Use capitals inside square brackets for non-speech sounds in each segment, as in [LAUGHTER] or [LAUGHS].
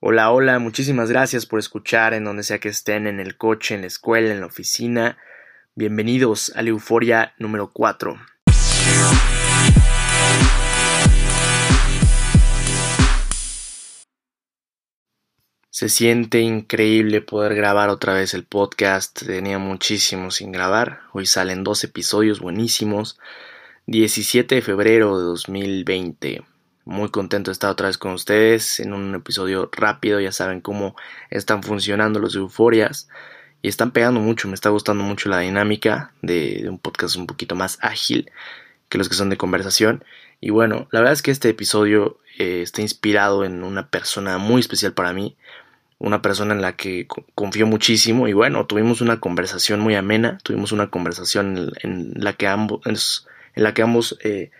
Hola, hola, muchísimas gracias por escuchar en donde sea que estén, en el coche, en la escuela, en la oficina. Bienvenidos a la Euforia número 4. Se siente increíble poder grabar otra vez el podcast. Tenía muchísimo sin grabar. Hoy salen dos episodios buenísimos. 17 de febrero de 2020. Muy contento de estar otra vez con ustedes en un episodio rápido. Ya saben cómo están funcionando los euforias. Y están pegando mucho. Me está gustando mucho la dinámica de, un podcast un poquito más ágil que los que son de conversación. Y bueno, la verdad es que este episodio eh, está inspirado en una persona muy especial para mí. Una persona en la que confío muchísimo. Y bueno, tuvimos una conversación muy amena. Tuvimos una conversación en, la que ambos, en la que ambos eh,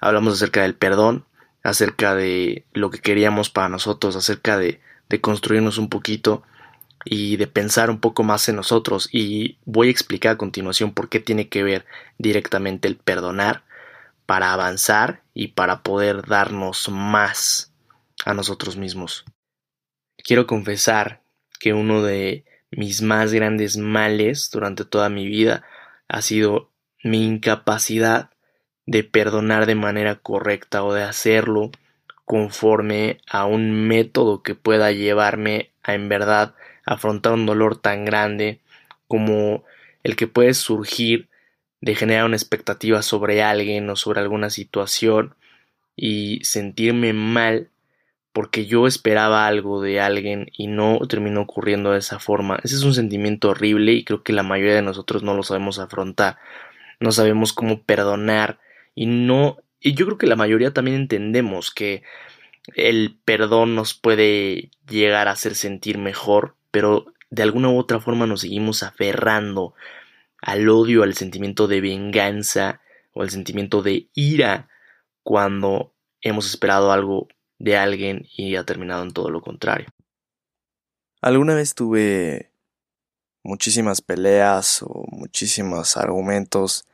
hablamos acerca del perdón acerca de lo que queríamos para nosotros, acerca de, construirnos un poquito y de pensar un poco más en nosotros. Y voy a explicar a continuación por qué tiene que ver directamente el perdonar para avanzar y para poder darnos más a nosotros mismos. Quiero confesar que uno de mis más grandes males durante toda mi vida ha sido mi incapacidad de perdonar de manera correcta o de hacerlo conforme a un método que pueda llevarme a en verdad afrontar un dolor tan grande como el que puede surgir de generar una expectativa sobre alguien o sobre alguna situación y sentirme mal porque yo esperaba algo de alguien y no terminó ocurriendo de esa forma. Ese es un sentimiento horrible y creo que la mayoría de nosotros no lo sabemos afrontar. No sabemos cómo perdonar y no y yo creo que la mayoría también entendemos que el perdón nos puede llegar a hacer sentir mejor, pero de alguna u otra forma nos seguimos aferrando al odio, al sentimiento de venganza o al sentimiento de ira cuando hemos esperado algo de alguien y ha terminado en todo lo contrario. Alguna vez tuve muchísimas peleas o muchísimos argumentos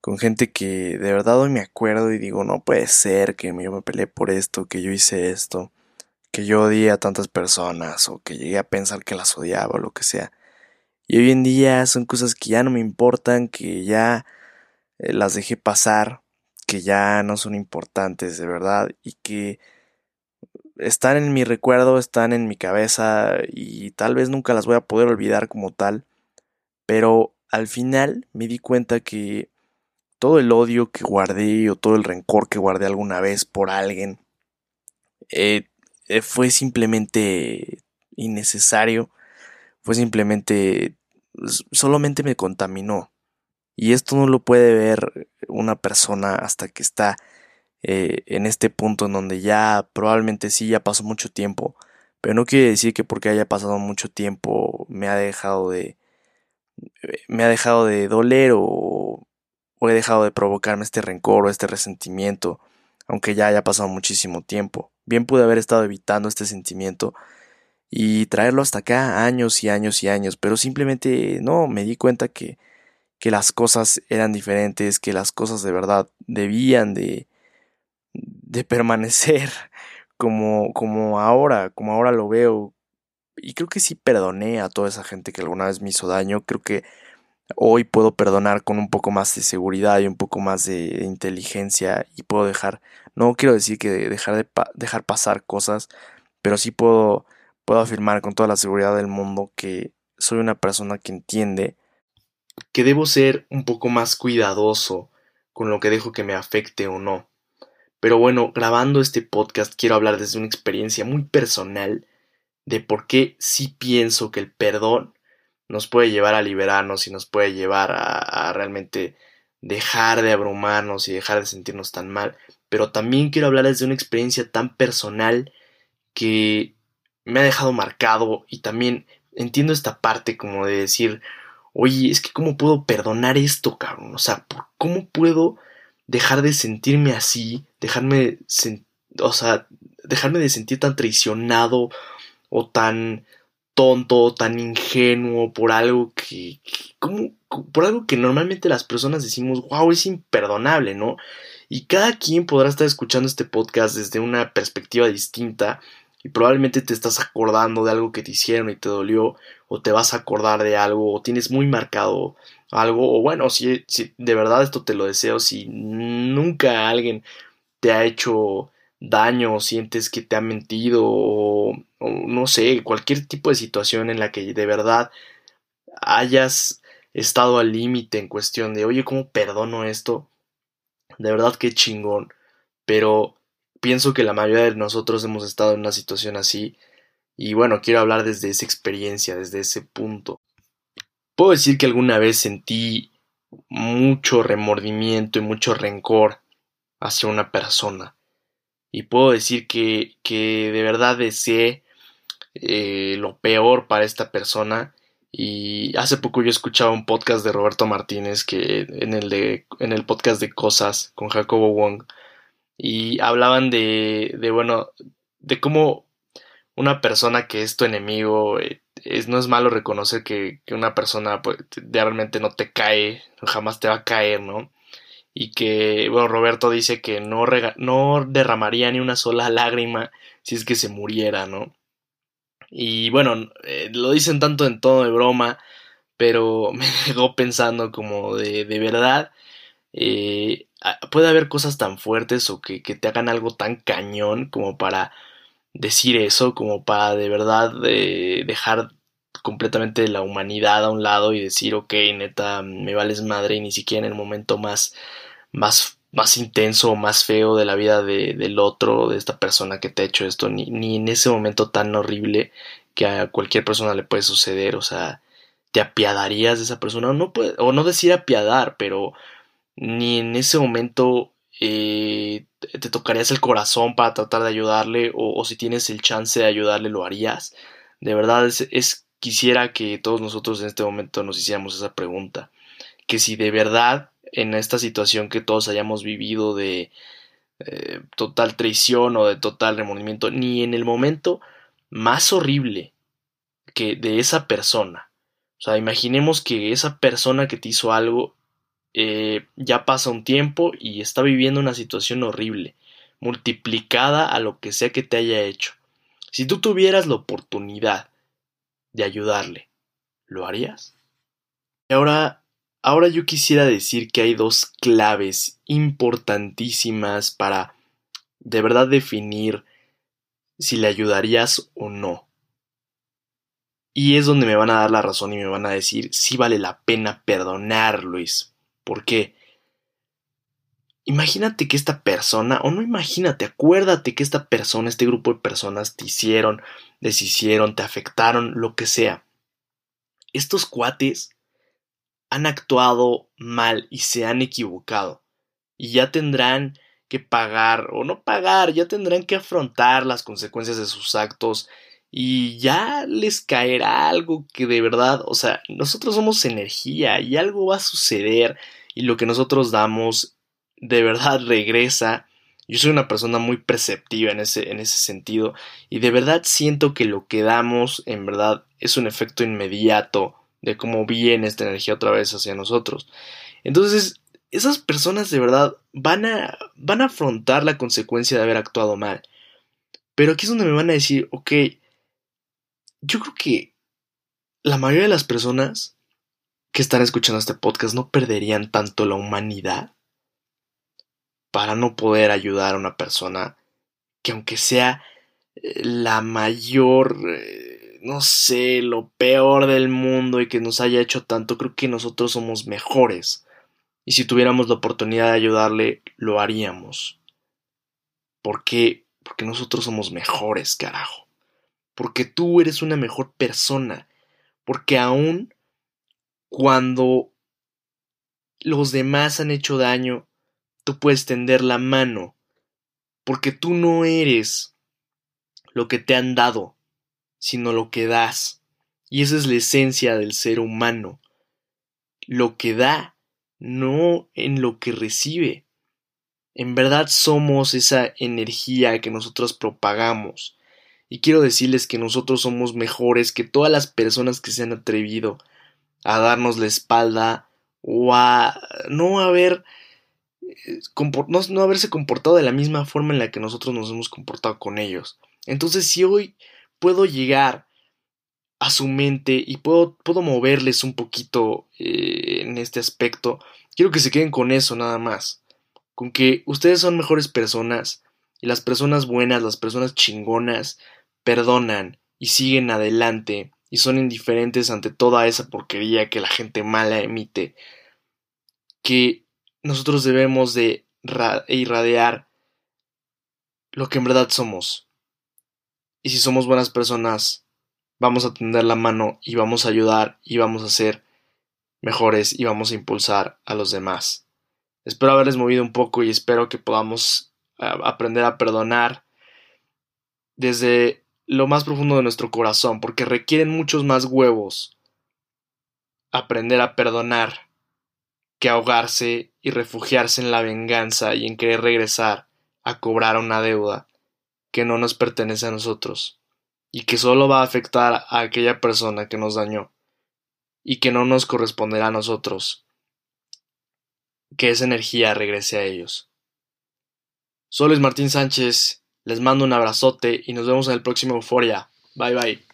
con gente que de verdad hoy me acuerdo y digo, no puede ser que yo me peleé por esto, que yo hice esto, que yo odié a tantas personas o que llegué a pensar que las odiaba o lo que sea. Y hoy en día son cosas que ya no me importan, que ya eh, las dejé pasar, que ya no son importantes de verdad y que están en mi recuerdo, están en mi cabeza y tal vez nunca las voy a poder olvidar como tal, pero al final me di cuenta que todo el odio que guardé o todo el rencor que guardé alguna vez por alguien eh, eh, fue simplemente innecesario, fue simplemente, solamente me contaminó. Y esto no lo puede ver una persona hasta que está eh, en este punto en donde ya probablemente sí ya pasó mucho tiempo, pero no quiere decir que porque haya pasado mucho tiempo me ha dejado de me ha dejado de doler o o he dejado de provocarme este rencor o este resentimiento, aunque ya haya pasado muchísimo tiempo. Bien pude haber estado evitando este sentimiento y traerlo hasta acá años y años y años, pero simplemente no, me di cuenta que, que las cosas eran diferentes, que las cosas de verdad debían de, de permanecer [LAUGHS] como, como ahora, como ahora lo veo. Y creo que sí perdoné a toda esa gente que alguna vez me hizo daño, creo que Hoy puedo perdonar con un poco más de seguridad y un poco más de inteligencia y puedo dejar, no quiero decir que dejar de dejar pasar cosas, pero sí puedo, puedo afirmar con toda la seguridad del mundo que soy una persona que entiende que debo ser un poco más cuidadoso con lo que dejo que me afecte o no. Pero bueno, grabando este podcast quiero hablar desde una experiencia muy personal de por qué sí pienso que el perdón nos puede llevar a liberarnos y nos puede llevar a, realmente dejar de abrumarnos y dejar de sentirnos tan mal. Pero también quiero hablarles de una experiencia tan personal que me ha dejado marcado y también entiendo esta parte como de decir, oye, es que cómo puedo perdonar esto, cabrón. O sea, ¿cómo puedo dejar de sentirme así? Dejarme, o sea, dejarme de sentir tan traicionado o tan tonto, tan ingenuo, por algo que, como, por algo que normalmente las personas decimos, wow, es imperdonable, ¿no? Y cada quien podrá estar escuchando este podcast desde una perspectiva distinta y probablemente te estás acordando de algo que te hicieron y te dolió, o te vas a acordar de algo, o tienes muy marcado algo, o bueno, si, si de verdad esto te lo deseo, si nunca alguien te ha hecho daño, o sientes que te ha mentido, o, o no sé, cualquier tipo de situación en la que de verdad hayas estado al límite en cuestión de, oye, ¿cómo perdono esto? De verdad que chingón, pero pienso que la mayoría de nosotros hemos estado en una situación así y bueno, quiero hablar desde esa experiencia, desde ese punto. Puedo decir que alguna vez sentí mucho remordimiento y mucho rencor hacia una persona. Y puedo decir que, que de verdad deseé eh, lo peor para esta persona. Y hace poco yo escuchaba un podcast de Roberto Martínez que en el de en el podcast de Cosas con Jacobo Wong y hablaban de, de bueno, de cómo una persona que es tu enemigo, eh, es, no es malo reconocer que, que una persona pues, realmente no te cae, jamás te va a caer, ¿no? Y que, bueno, Roberto dice que no, no derramaría ni una sola lágrima si es que se muriera, ¿no? Y bueno, eh, lo dicen tanto en tono de broma, pero [LAUGHS] me dejó pensando como de, de verdad, eh, puede haber cosas tan fuertes o que, que, te hagan algo tan cañón como para decir eso, como para de verdad eh, dejar completamente la humanidad a un lado y decir, ok, neta, me vales madre y ni siquiera en el momento más, más, más intenso o más feo de la vida de, del otro, de esta persona que te ha hecho esto, ni, ni en ese momento tan horrible que a cualquier persona le puede suceder, o sea, te apiadarías de esa persona, o no, puede, o no decir apiadar, pero ni en ese momento eh, te tocarías el corazón para tratar de ayudarle o, si tienes el chance de ayudarle lo harías. De verdad es, quisiera que todos nosotros en este momento nos hiciéramos esa pregunta. Que si de verdad en esta situación que todos hayamos vivido de eh, total traición o de total remordimiento, ni en el momento más horrible que de esa persona. O sea, imaginemos que esa persona que te hizo algo eh, ya pasa un tiempo y está viviendo una situación horrible, multiplicada a lo que sea que te haya hecho. Si tú tuvieras la oportunidad de ayudarle, ¿lo harías? Y ahora, ahora yo quisiera decir que hay dos claves importantísimas para de verdad definir si le ayudarías o no. Y es donde me van a dar la razón y me van a decir si vale la pena perdonar, Luis. Porque imagínate que esta persona, o no imagínate, acuérdate que esta persona, este grupo de personas te hicieron, deshicieron, te afectaron, lo que sea. Estos cuates han actuado mal y se han equivocado. Y ya tendrán que pagar, o no pagar, ya tendrán que afrontar las consecuencias de sus actos y ya les caerá algo que de verdad, o sea, nosotros somos energía y algo va a suceder y lo que nosotros damos de verdad regresa. Yo soy una persona muy perceptiva en ese, en ese sentido y de verdad siento que lo que damos en verdad es un efecto inmediato de cómo viene esta energía otra vez hacia nosotros. Entonces, esas personas de verdad van a, van a afrontar la consecuencia de haber actuado mal. Pero aquí es donde me van a decir, ok, yo creo que la mayoría de las personas que están escuchando este podcast no perderían tanto la humanidad para no poder ayudar a una persona que aunque sea eh, la mayor, eh, no sé, lo peor del mundo y que nos haya hecho tanto, creo que nosotros somos mejores. Y si tuviéramos la oportunidad de ayudarle, lo haríamos. ¿Por qué? Porque nosotros somos mejores, carajo porque tú eres una mejor persona, porque aún cuando los demás han hecho daño, tú puedes tender la mano, porque tú no eres lo que te han dado, sino lo que das. Y esa es la esencia del ser humano. Lo que da, no en lo que recibe. En verdad somos esa energía que nosotros propagamos. Y quiero decirles que nosotros somos mejores que todas las personas que se han atrevido a darnos la espalda o a no haber no, no haberse comportado de la misma forma en la que nosotros nos hemos comportado con ellos. Entonces, si hoy puedo llegar a su mente y puedo, puedo moverles un poquito eh, en este aspecto, quiero que se queden con eso nada más. Con que ustedes son mejores personas y las personas buenas, las personas chingonas, perdonan y siguen adelante y son indiferentes ante toda esa porquería que la gente mala emite. Que nosotros debemos de irradiar lo que en verdad somos. Y si somos buenas personas, vamos a tender la mano y vamos a ayudar y vamos a ser mejores y vamos a impulsar a los demás. Espero haberles movido un poco y espero que podamos aprender a perdonar desde lo más profundo de nuestro corazón, porque requieren muchos más huevos aprender a perdonar que ahogarse y refugiarse en la venganza y en querer regresar a cobrar una deuda que no nos pertenece a nosotros y que solo va a afectar a aquella persona que nos dañó y que no nos corresponderá a nosotros que esa energía regrese a ellos. Soy Luis Martín Sánchez, les mando un abrazote y nos vemos en el próximo Euforia. Bye bye.